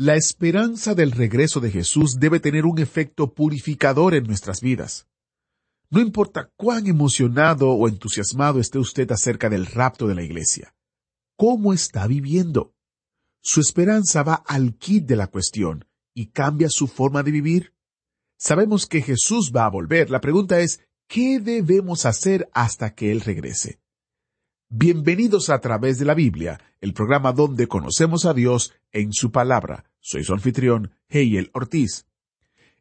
La esperanza del regreso de Jesús debe tener un efecto purificador en nuestras vidas. No importa cuán emocionado o entusiasmado esté usted acerca del rapto de la iglesia. ¿Cómo está viviendo? Su esperanza va al kit de la cuestión y cambia su forma de vivir. Sabemos que Jesús va a volver. La pregunta es, ¿qué debemos hacer hasta que Él regrese? Bienvenidos a través de la Biblia, el programa donde conocemos a Dios en su palabra. Soy su anfitrión, Heyel Ortiz.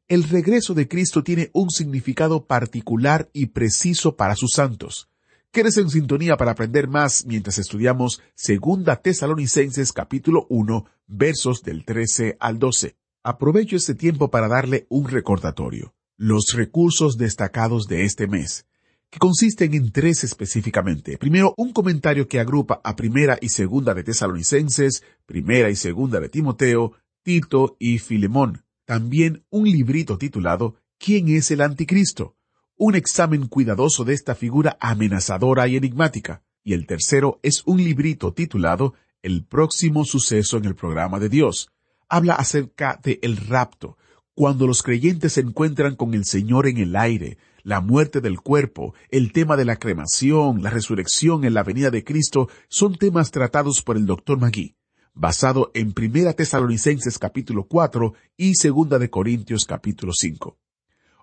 El regreso de Cristo tiene un significado particular y preciso para sus santos. Quedes en sintonía para aprender más mientras estudiamos Segunda Tesalonicenses capítulo 1 versos del 13 al 12. Aprovecho este tiempo para darle un recordatorio. Los recursos destacados de este mes, que consisten en tres específicamente. Primero, un comentario que agrupa a Primera y Segunda de Tesalonicenses, Primera y Segunda de Timoteo, Tito y Filemón. También un librito titulado ¿Quién es el anticristo? Un examen cuidadoso de esta figura amenazadora y enigmática. Y el tercero es un librito titulado El próximo suceso en el programa de Dios. Habla acerca de el rapto, cuando los creyentes se encuentran con el Señor en el aire, la muerte del cuerpo, el tema de la cremación, la resurrección en la venida de Cristo, son temas tratados por el Dr. Magui basado en Primera Tesalonicenses capítulo 4 y Segunda de Corintios capítulo 5.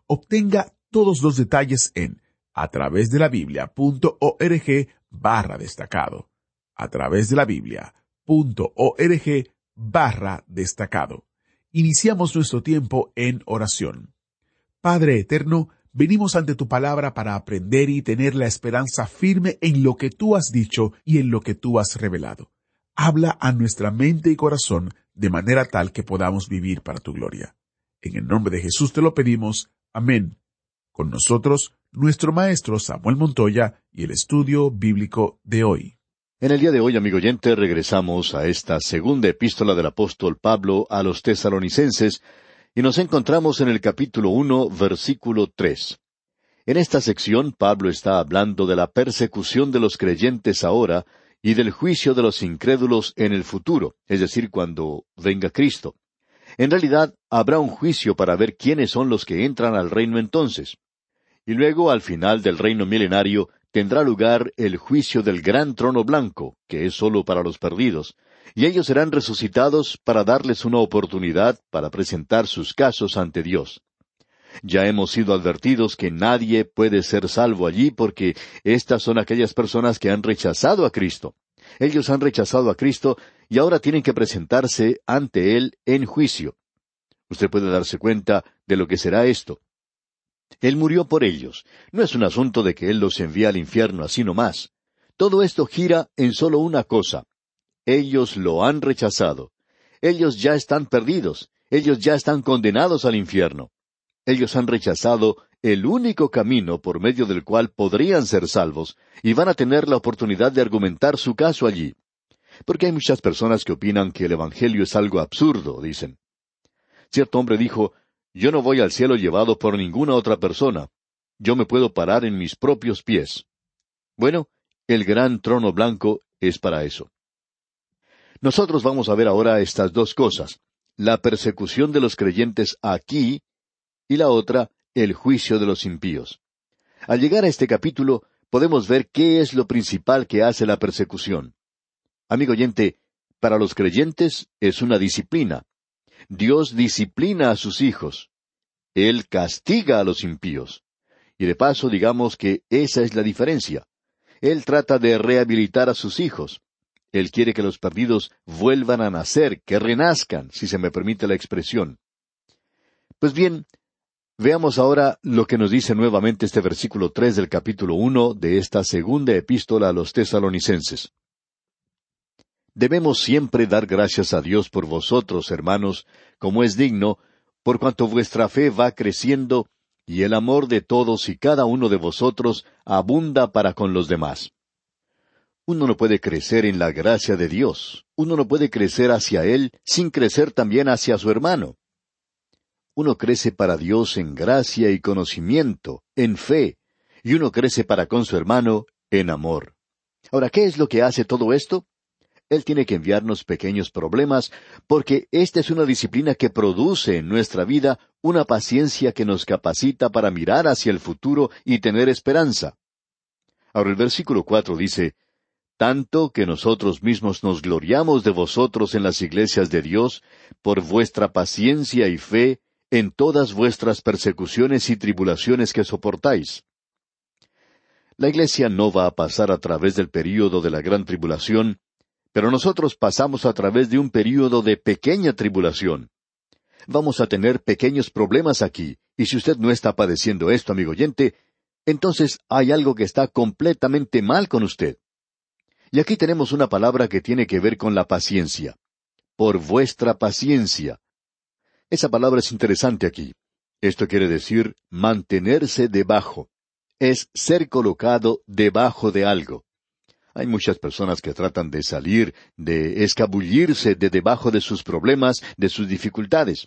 Obtenga todos los detalles en a través de la Biblia.org barra destacado. A través de la Biblia.org barra destacado. Iniciamos nuestro tiempo en oración. Padre eterno, venimos ante tu palabra para aprender y tener la esperanza firme en lo que tú has dicho y en lo que tú has revelado habla a nuestra mente y corazón de manera tal que podamos vivir para tu gloria. En el nombre de Jesús te lo pedimos. Amén. Con nosotros, nuestro maestro Samuel Montoya y el estudio bíblico de hoy. En el día de hoy, amigo oyente, regresamos a esta segunda epístola del apóstol Pablo a los tesalonicenses y nos encontramos en el capítulo uno, versículo tres. En esta sección, Pablo está hablando de la persecución de los creyentes ahora y del juicio de los incrédulos en el futuro, es decir, cuando venga Cristo. En realidad, habrá un juicio para ver quiénes son los que entran al reino entonces. Y luego, al final del reino milenario, tendrá lugar el juicio del gran trono blanco, que es sólo para los perdidos, y ellos serán resucitados para darles una oportunidad para presentar sus casos ante Dios. Ya hemos sido advertidos que nadie puede ser salvo allí porque estas son aquellas personas que han rechazado a Cristo. Ellos han rechazado a Cristo y ahora tienen que presentarse ante Él en juicio. Usted puede darse cuenta de lo que será esto. Él murió por ellos. No es un asunto de que Él los envía al infierno así nomás. Todo esto gira en solo una cosa. Ellos lo han rechazado. Ellos ya están perdidos. Ellos ya están condenados al infierno. Ellos han rechazado el único camino por medio del cual podrían ser salvos, y van a tener la oportunidad de argumentar su caso allí. Porque hay muchas personas que opinan que el Evangelio es algo absurdo, dicen. Cierto hombre dijo, Yo no voy al cielo llevado por ninguna otra persona. Yo me puedo parar en mis propios pies. Bueno, el gran trono blanco es para eso. Nosotros vamos a ver ahora estas dos cosas, la persecución de los creyentes aquí y la otra, el juicio de los impíos. Al llegar a este capítulo, podemos ver qué es lo principal que hace la persecución. Amigo oyente, para los creyentes es una disciplina. Dios disciplina a sus hijos. Él castiga a los impíos. Y de paso digamos que esa es la diferencia. Él trata de rehabilitar a sus hijos. Él quiere que los perdidos vuelvan a nacer, que renazcan, si se me permite la expresión. Pues bien, Veamos ahora lo que nos dice nuevamente este versículo tres del capítulo uno de esta segunda epístola a los tesalonicenses. Debemos siempre dar gracias a Dios por vosotros, hermanos, como es digno, por cuanto vuestra fe va creciendo y el amor de todos y cada uno de vosotros abunda para con los demás. Uno no puede crecer en la gracia de Dios, uno no puede crecer hacia Él sin crecer también hacia su hermano. Uno crece para Dios en gracia y conocimiento, en fe, y uno crece para con su hermano en amor. Ahora, ¿qué es lo que hace todo esto? Él tiene que enviarnos pequeños problemas, porque esta es una disciplina que produce en nuestra vida una paciencia que nos capacita para mirar hacia el futuro y tener esperanza. Ahora el versículo cuatro dice, tanto que nosotros mismos nos gloriamos de vosotros en las iglesias de Dios, por vuestra paciencia y fe en todas vuestras persecuciones y tribulaciones que soportáis. La iglesia no va a pasar a través del período de la gran tribulación, pero nosotros pasamos a través de un período de pequeña tribulación. Vamos a tener pequeños problemas aquí, y si usted no está padeciendo esto, amigo oyente, entonces hay algo que está completamente mal con usted. Y aquí tenemos una palabra que tiene que ver con la paciencia. Por vuestra paciencia. Esa palabra es interesante aquí. Esto quiere decir mantenerse debajo. Es ser colocado debajo de algo. Hay muchas personas que tratan de salir, de escabullirse de debajo de sus problemas, de sus dificultades.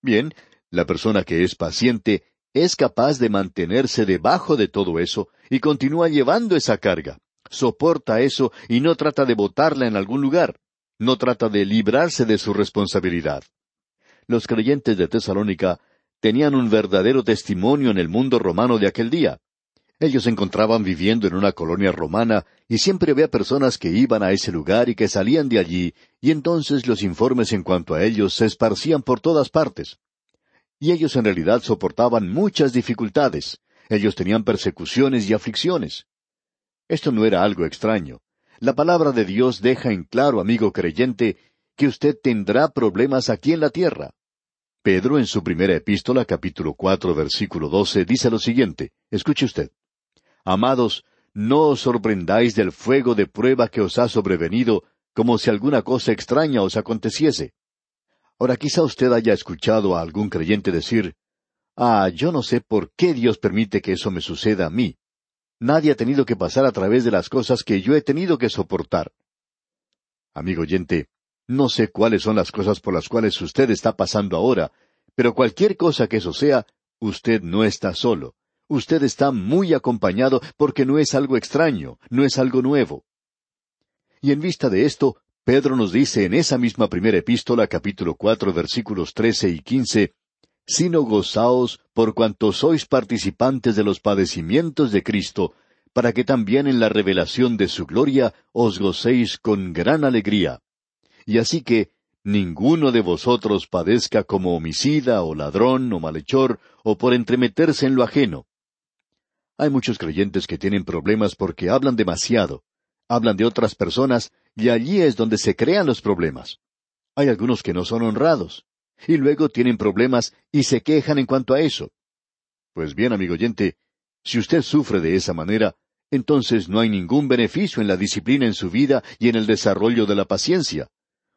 Bien, la persona que es paciente es capaz de mantenerse debajo de todo eso y continúa llevando esa carga. Soporta eso y no trata de botarla en algún lugar. No trata de librarse de su responsabilidad. Los creyentes de Tesalónica tenían un verdadero testimonio en el mundo romano de aquel día. Ellos se encontraban viviendo en una colonia romana y siempre había personas que iban a ese lugar y que salían de allí, y entonces los informes en cuanto a ellos se esparcían por todas partes. Y ellos en realidad soportaban muchas dificultades. Ellos tenían persecuciones y aflicciones. Esto no era algo extraño. La palabra de Dios deja en claro, amigo creyente, que usted tendrá problemas aquí en la tierra. Pedro en su primera epístola, capítulo cuatro, versículo doce, dice lo siguiente. Escuche usted. Amados, no os sorprendáis del fuego de prueba que os ha sobrevenido, como si alguna cosa extraña os aconteciese. Ahora quizá usted haya escuchado a algún creyente decir, Ah, yo no sé por qué Dios permite que eso me suceda a mí. Nadie ha tenido que pasar a través de las cosas que yo he tenido que soportar. Amigo oyente, no sé cuáles son las cosas por las cuales usted está pasando ahora, pero cualquier cosa que eso sea, usted no está solo usted está muy acompañado porque no es algo extraño, no es algo nuevo. Y en vista de esto, Pedro nos dice en esa misma primera epístola, capítulo cuatro, versículos trece y quince, sino gozaos por cuanto sois participantes de los padecimientos de Cristo, para que también en la revelación de su gloria os gocéis con gran alegría. Y así que, ninguno de vosotros padezca como homicida o ladrón o malhechor o por entremeterse en lo ajeno, hay muchos creyentes que tienen problemas porque hablan demasiado, hablan de otras personas y allí es donde se crean los problemas. Hay algunos que no son honrados, y luego tienen problemas y se quejan en cuanto a eso. Pues bien, amigo oyente, si usted sufre de esa manera, entonces no hay ningún beneficio en la disciplina en su vida y en el desarrollo de la paciencia.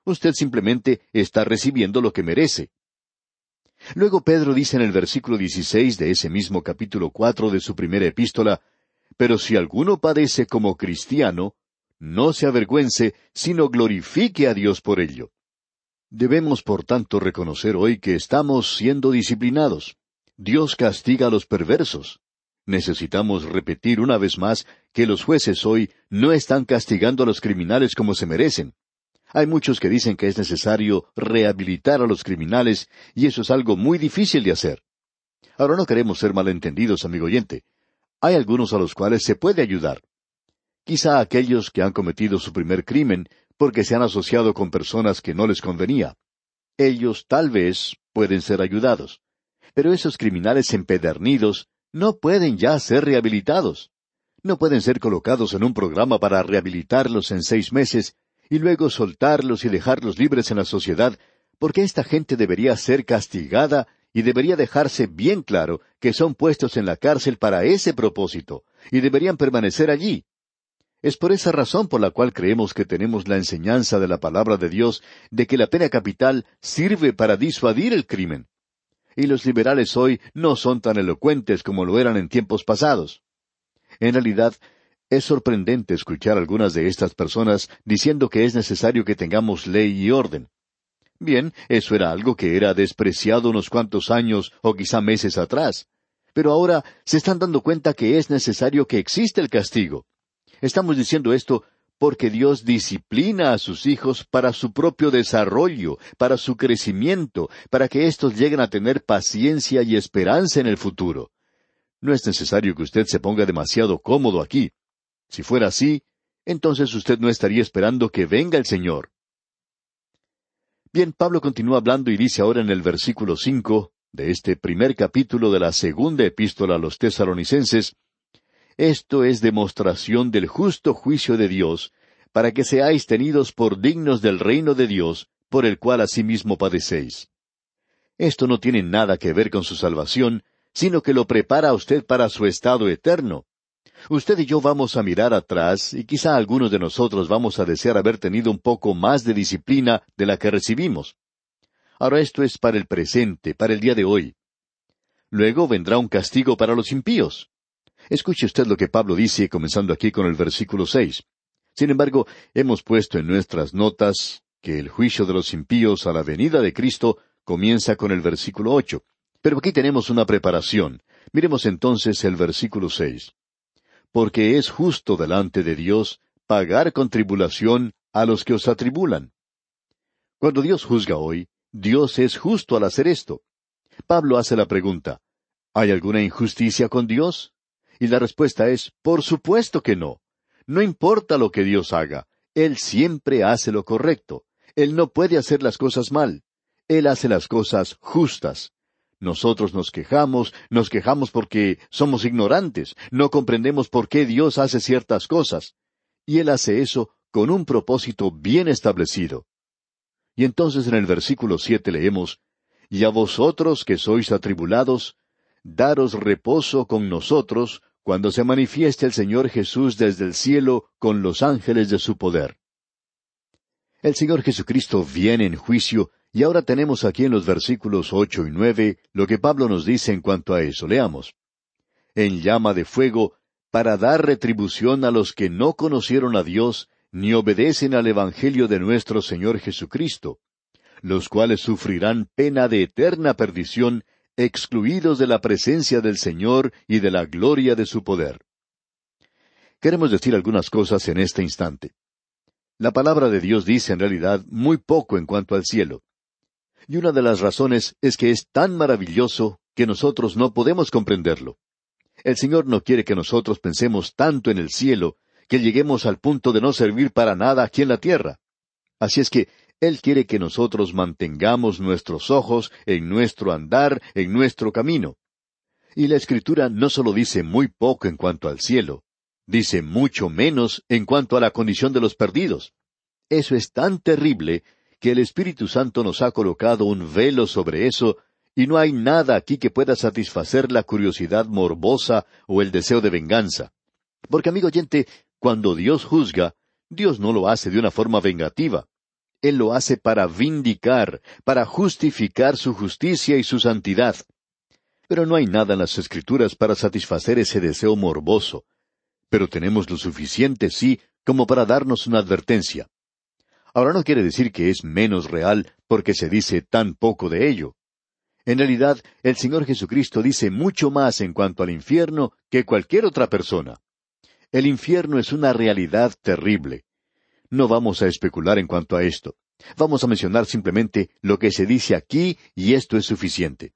Usted simplemente está recibiendo lo que merece. Luego Pedro dice en el versículo 16 de ese mismo capítulo cuatro de su primera epístola, Pero si alguno padece como cristiano, no se avergüence, sino glorifique a Dios por ello. Debemos, por tanto, reconocer hoy que estamos siendo disciplinados. Dios castiga a los perversos. Necesitamos repetir una vez más que los jueces hoy no están castigando a los criminales como se merecen. Hay muchos que dicen que es necesario rehabilitar a los criminales, y eso es algo muy difícil de hacer. Ahora no queremos ser malentendidos, amigo oyente. Hay algunos a los cuales se puede ayudar. Quizá aquellos que han cometido su primer crimen porque se han asociado con personas que no les convenía. Ellos tal vez pueden ser ayudados. Pero esos criminales empedernidos no pueden ya ser rehabilitados. No pueden ser colocados en un programa para rehabilitarlos en seis meses y luego soltarlos y dejarlos libres en la sociedad, porque esta gente debería ser castigada y debería dejarse bien claro que son puestos en la cárcel para ese propósito, y deberían permanecer allí. Es por esa razón por la cual creemos que tenemos la enseñanza de la palabra de Dios de que la pena capital sirve para disuadir el crimen. Y los liberales hoy no son tan elocuentes como lo eran en tiempos pasados. En realidad, es sorprendente escuchar a algunas de estas personas diciendo que es necesario que tengamos ley y orden. Bien, eso era algo que era despreciado unos cuantos años o quizá meses atrás. Pero ahora se están dando cuenta que es necesario que exista el castigo. Estamos diciendo esto porque Dios disciplina a sus hijos para su propio desarrollo, para su crecimiento, para que éstos lleguen a tener paciencia y esperanza en el futuro. No es necesario que usted se ponga demasiado cómodo aquí. Si fuera así, entonces usted no estaría esperando que venga el Señor. Bien, Pablo continúa hablando y dice ahora en el versículo cinco de este primer capítulo de la segunda epístola a los tesalonicenses, esto es demostración del justo juicio de Dios, para que seáis tenidos por dignos del reino de Dios, por el cual asimismo padecéis. Esto no tiene nada que ver con su salvación, sino que lo prepara a usted para su estado eterno. Usted y yo vamos a mirar atrás y quizá algunos de nosotros vamos a desear haber tenido un poco más de disciplina de la que recibimos. Ahora esto es para el presente, para el día de hoy. Luego vendrá un castigo para los impíos. Escuche usted lo que Pablo dice, comenzando aquí con el versículo seis. Sin embargo, hemos puesto en nuestras notas que el juicio de los impíos a la venida de Cristo comienza con el versículo ocho. Pero aquí tenemos una preparación. Miremos entonces el versículo seis. Porque es justo delante de Dios pagar con tribulación a los que os atribulan. Cuando Dios juzga hoy, Dios es justo al hacer esto. Pablo hace la pregunta, ¿hay alguna injusticia con Dios? Y la respuesta es, por supuesto que no. No importa lo que Dios haga, Él siempre hace lo correcto. Él no puede hacer las cosas mal. Él hace las cosas justas. Nosotros nos quejamos, nos quejamos porque somos ignorantes, no comprendemos por qué Dios hace ciertas cosas. Y Él hace eso con un propósito bien establecido. Y entonces en el versículo siete leemos, Y a vosotros que sois atribulados, daros reposo con nosotros, cuando se manifieste el Señor Jesús desde el cielo con los ángeles de su poder. El Señor Jesucristo viene en juicio, y ahora tenemos aquí en los versículos ocho y nueve lo que Pablo nos dice en cuanto a eso. Leamos. En llama de fuego, para dar retribución a los que no conocieron a Dios, ni obedecen al Evangelio de nuestro Señor Jesucristo, los cuales sufrirán pena de eterna perdición excluidos de la presencia del Señor y de la gloria de su poder. Queremos decir algunas cosas en este instante. La palabra de Dios dice en realidad muy poco en cuanto al cielo. Y una de las razones es que es tan maravilloso que nosotros no podemos comprenderlo. El Señor no quiere que nosotros pensemos tanto en el cielo que lleguemos al punto de no servir para nada aquí en la tierra. Así es que él quiere que nosotros mantengamos nuestros ojos en nuestro andar, en nuestro camino. Y la Escritura no solo dice muy poco en cuanto al cielo, dice mucho menos en cuanto a la condición de los perdidos. Eso es tan terrible que el Espíritu Santo nos ha colocado un velo sobre eso, y no hay nada aquí que pueda satisfacer la curiosidad morbosa o el deseo de venganza. Porque, amigo oyente, cuando Dios juzga, Dios no lo hace de una forma vengativa. Él lo hace para vindicar, para justificar su justicia y su santidad. Pero no hay nada en las Escrituras para satisfacer ese deseo morboso. Pero tenemos lo suficiente, sí, como para darnos una advertencia. Ahora no quiere decir que es menos real porque se dice tan poco de ello. En realidad, el Señor Jesucristo dice mucho más en cuanto al infierno que cualquier otra persona. El infierno es una realidad terrible. No vamos a especular en cuanto a esto. Vamos a mencionar simplemente lo que se dice aquí y esto es suficiente.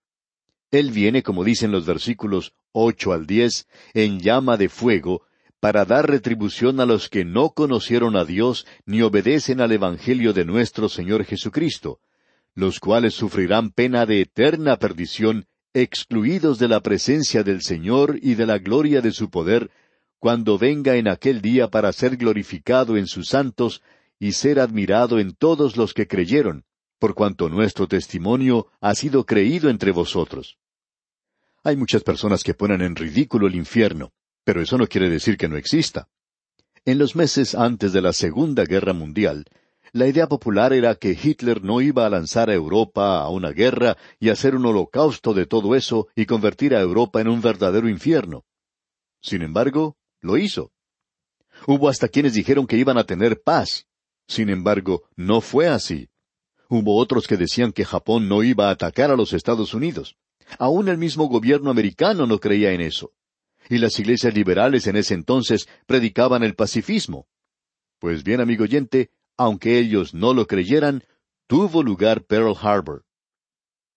Él viene, como dicen los versículos ocho al diez, en llama de fuego, para dar retribución a los que no conocieron a Dios ni obedecen al Evangelio de nuestro Señor Jesucristo, los cuales sufrirán pena de eterna perdición, excluidos de la presencia del Señor y de la gloria de su poder, cuando venga en aquel día para ser glorificado en sus santos y ser admirado en todos los que creyeron, por cuanto nuestro testimonio ha sido creído entre vosotros. Hay muchas personas que ponen en ridículo el infierno, pero eso no quiere decir que no exista. En los meses antes de la Segunda Guerra Mundial, la idea popular era que Hitler no iba a lanzar a Europa a una guerra y hacer un holocausto de todo eso y convertir a Europa en un verdadero infierno. Sin embargo, lo hizo. Hubo hasta quienes dijeron que iban a tener paz. Sin embargo, no fue así. Hubo otros que decían que Japón no iba a atacar a los Estados Unidos. Aún el mismo gobierno americano no creía en eso. Y las iglesias liberales en ese entonces predicaban el pacifismo. Pues bien, amigo oyente, aunque ellos no lo creyeran, tuvo lugar Pearl Harbor.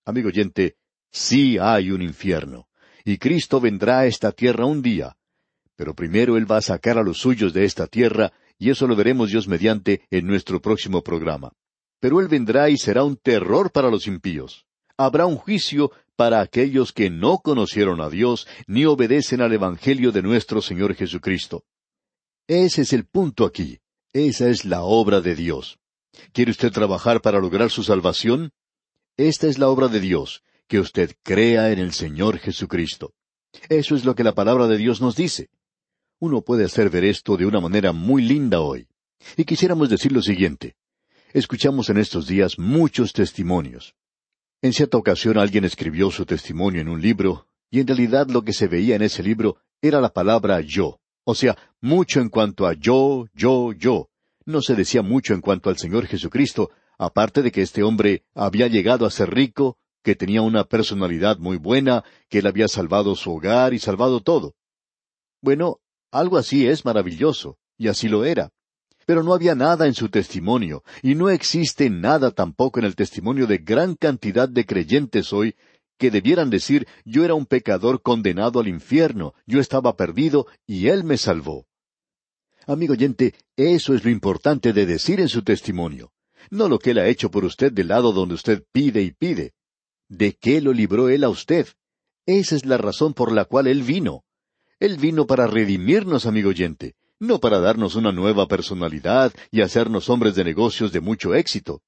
Amigo oyente, sí hay un infierno, y Cristo vendrá a esta tierra un día. Pero primero Él va a sacar a los suyos de esta tierra, y eso lo veremos Dios mediante en nuestro próximo programa. Pero Él vendrá y será un terror para los impíos. Habrá un juicio para aquellos que no conocieron a Dios ni obedecen al Evangelio de nuestro Señor Jesucristo. Ese es el punto aquí. Esa es la obra de Dios. ¿Quiere usted trabajar para lograr su salvación? Esta es la obra de Dios, que usted crea en el Señor Jesucristo. Eso es lo que la palabra de Dios nos dice. Uno puede hacer ver esto de una manera muy linda hoy. Y quisiéramos decir lo siguiente. Escuchamos en estos días muchos testimonios. En cierta ocasión alguien escribió su testimonio en un libro, y en realidad lo que se veía en ese libro era la palabra yo. O sea, mucho en cuanto a yo, yo, yo. No se decía mucho en cuanto al Señor Jesucristo, aparte de que este hombre había llegado a ser rico, que tenía una personalidad muy buena, que él había salvado su hogar y salvado todo. Bueno, algo así es maravilloso, y así lo era. Pero no había nada en su testimonio, y no existe nada tampoco en el testimonio de gran cantidad de creyentes hoy que debieran decir yo era un pecador condenado al infierno, yo estaba perdido y Él me salvó. Amigo oyente, eso es lo importante de decir en su testimonio, no lo que Él ha hecho por usted del lado donde usted pide y pide. ¿De qué lo libró Él a usted? Esa es la razón por la cual Él vino. Él vino para redimirnos, amigo oyente, no para darnos una nueva personalidad y hacernos hombres de negocios de mucho éxito.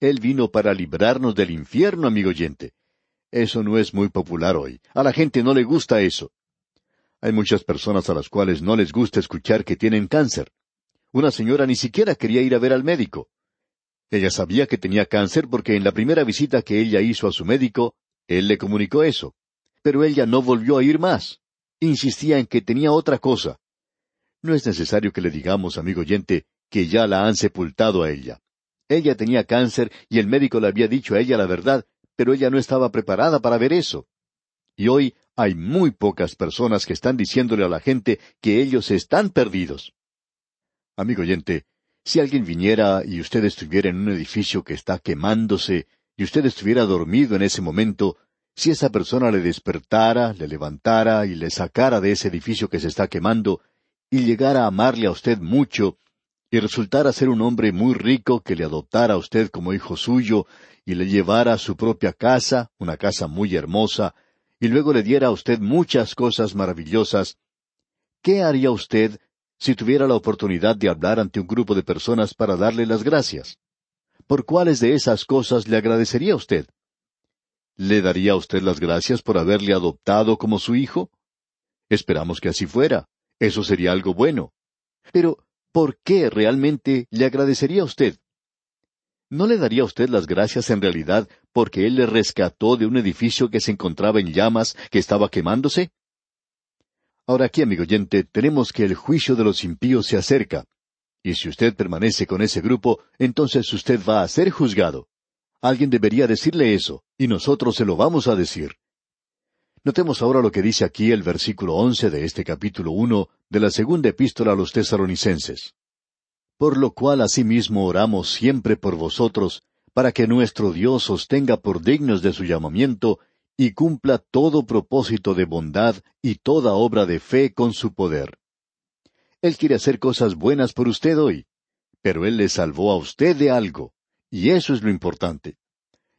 Él vino para librarnos del infierno, amigo oyente, eso no es muy popular hoy. A la gente no le gusta eso. Hay muchas personas a las cuales no les gusta escuchar que tienen cáncer. Una señora ni siquiera quería ir a ver al médico. Ella sabía que tenía cáncer porque en la primera visita que ella hizo a su médico, él le comunicó eso. Pero ella no volvió a ir más. Insistía en que tenía otra cosa. No es necesario que le digamos, amigo oyente, que ya la han sepultado a ella. Ella tenía cáncer y el médico le había dicho a ella la verdad pero ella no estaba preparada para ver eso. Y hoy hay muy pocas personas que están diciéndole a la gente que ellos están perdidos. Amigo oyente, si alguien viniera y usted estuviera en un edificio que está quemándose y usted estuviera dormido en ese momento, si esa persona le despertara, le levantara y le sacara de ese edificio que se está quemando, y llegara a amarle a usted mucho, y resultara ser un hombre muy rico que le adoptara a usted como hijo suyo y le llevara a su propia casa, una casa muy hermosa, y luego le diera a usted muchas cosas maravillosas, ¿qué haría usted si tuviera la oportunidad de hablar ante un grupo de personas para darle las gracias? ¿Por cuáles de esas cosas le agradecería usted? ¿Le daría a usted las gracias por haberle adoptado como su hijo? Esperamos que así fuera. Eso sería algo bueno. Pero, ¿por qué realmente le agradecería a usted? ¿No le daría a usted las gracias en realidad porque Él le rescató de un edificio que se encontraba en llamas, que estaba quemándose? Ahora aquí, amigo oyente, tenemos que el juicio de los impíos se acerca. Y si usted permanece con ese grupo, entonces usted va a ser juzgado. Alguien debería decirle eso, y nosotros se lo vamos a decir. Notemos ahora lo que dice aquí el versículo once de este capítulo uno de la segunda epístola a los tesaronicenses por lo cual asimismo oramos siempre por vosotros, para que nuestro Dios os tenga por dignos de su llamamiento, y cumpla todo propósito de bondad y toda obra de fe con su poder. Él quiere hacer cosas buenas por usted hoy, pero Él le salvó a usted de algo, y eso es lo importante.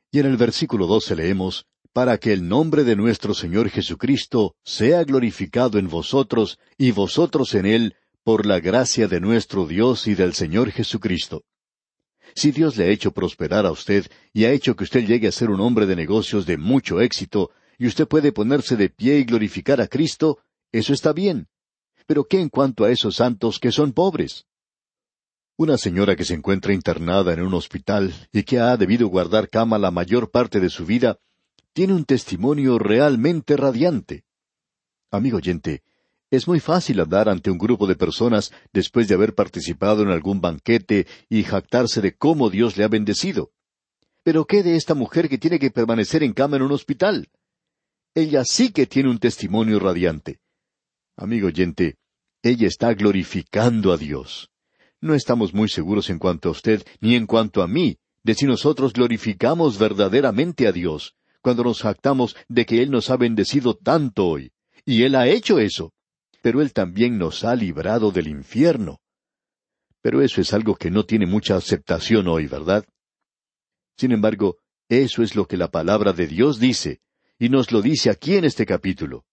Y en el versículo doce leemos, para que el nombre de nuestro Señor Jesucristo sea glorificado en vosotros y vosotros en Él, por la gracia de nuestro Dios y del Señor Jesucristo. Si Dios le ha hecho prosperar a usted y ha hecho que usted llegue a ser un hombre de negocios de mucho éxito, y usted puede ponerse de pie y glorificar a Cristo, eso está bien. Pero ¿qué en cuanto a esos santos que son pobres? Una señora que se encuentra internada en un hospital y que ha debido guardar cama la mayor parte de su vida, tiene un testimonio realmente radiante. Amigo oyente, es muy fácil andar ante un grupo de personas después de haber participado en algún banquete y jactarse de cómo Dios le ha bendecido. Pero ¿qué de esta mujer que tiene que permanecer en cama en un hospital? Ella sí que tiene un testimonio radiante. Amigo oyente, ella está glorificando a Dios. No estamos muy seguros en cuanto a usted ni en cuanto a mí de si nosotros glorificamos verdaderamente a Dios cuando nos jactamos de que Él nos ha bendecido tanto hoy. Y Él ha hecho eso pero Él también nos ha librado del infierno. Pero eso es algo que no tiene mucha aceptación hoy, ¿verdad? Sin embargo, eso es lo que la palabra de Dios dice, y nos lo dice aquí en este capítulo.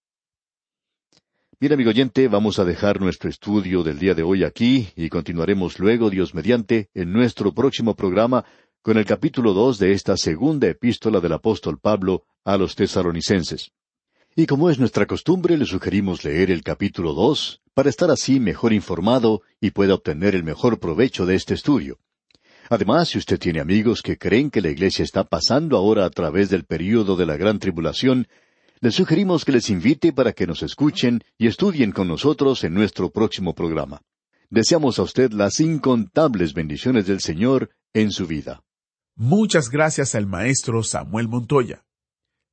Bien, amigo oyente, vamos a dejar nuestro estudio del día de hoy aquí y continuaremos luego, Dios mediante, en nuestro próximo programa con el capítulo dos de esta segunda epístola del apóstol Pablo a los tesaronicenses. Y como es nuestra costumbre, le sugerimos leer el capítulo dos para estar así mejor informado y pueda obtener el mejor provecho de este estudio. Además, si usted tiene amigos que creen que la Iglesia está pasando ahora a través del período de la gran tribulación, le sugerimos que les invite para que nos escuchen y estudien con nosotros en nuestro próximo programa. Deseamos a usted las incontables bendiciones del Señor en su vida. Muchas gracias al maestro Samuel Montoya.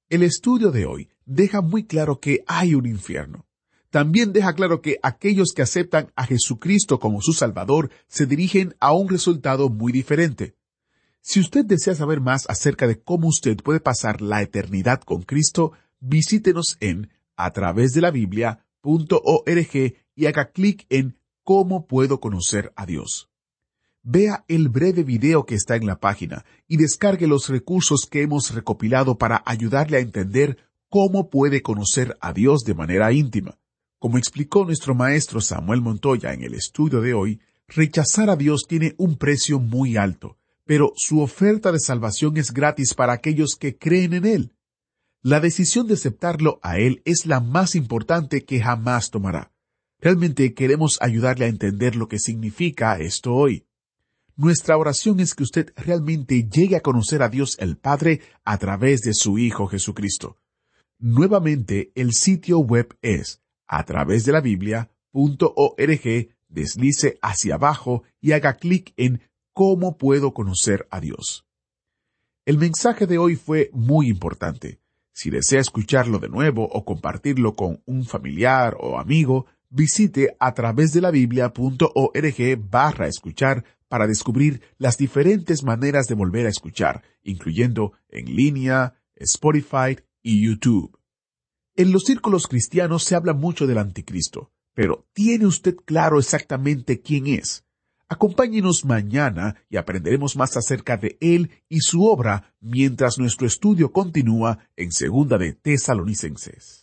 El estudio de hoy deja muy claro que hay un infierno. También deja claro que aquellos que aceptan a Jesucristo como su Salvador se dirigen a un resultado muy diferente. Si usted desea saber más acerca de cómo usted puede pasar la eternidad con Cristo, visítenos en a través de la Biblia.org y haga clic en ¿Cómo puedo conocer a Dios? Vea el breve video que está en la página y descargue los recursos que hemos recopilado para ayudarle a entender cómo puede conocer a Dios de manera íntima. Como explicó nuestro maestro Samuel Montoya en el estudio de hoy, rechazar a Dios tiene un precio muy alto, pero su oferta de salvación es gratis para aquellos que creen en Él. La decisión de aceptarlo a Él es la más importante que jamás tomará. Realmente queremos ayudarle a entender lo que significa esto hoy. Nuestra oración es que usted realmente llegue a conocer a Dios el Padre a través de su Hijo Jesucristo. Nuevamente, el sitio web es a través de la Biblia.org, deslice hacia abajo y haga clic en ¿Cómo puedo conocer a Dios? El mensaje de hoy fue muy importante. Si desea escucharlo de nuevo o compartirlo con un familiar o amigo, visite a través de la Biblia.org barra escuchar para descubrir las diferentes maneras de volver a escuchar, incluyendo en línea, Spotify y YouTube. En los círculos cristianos se habla mucho del anticristo, pero ¿tiene usted claro exactamente quién es? Acompáñenos mañana y aprenderemos más acerca de él y su obra mientras nuestro estudio continúa en Segunda de Tesalonicenses.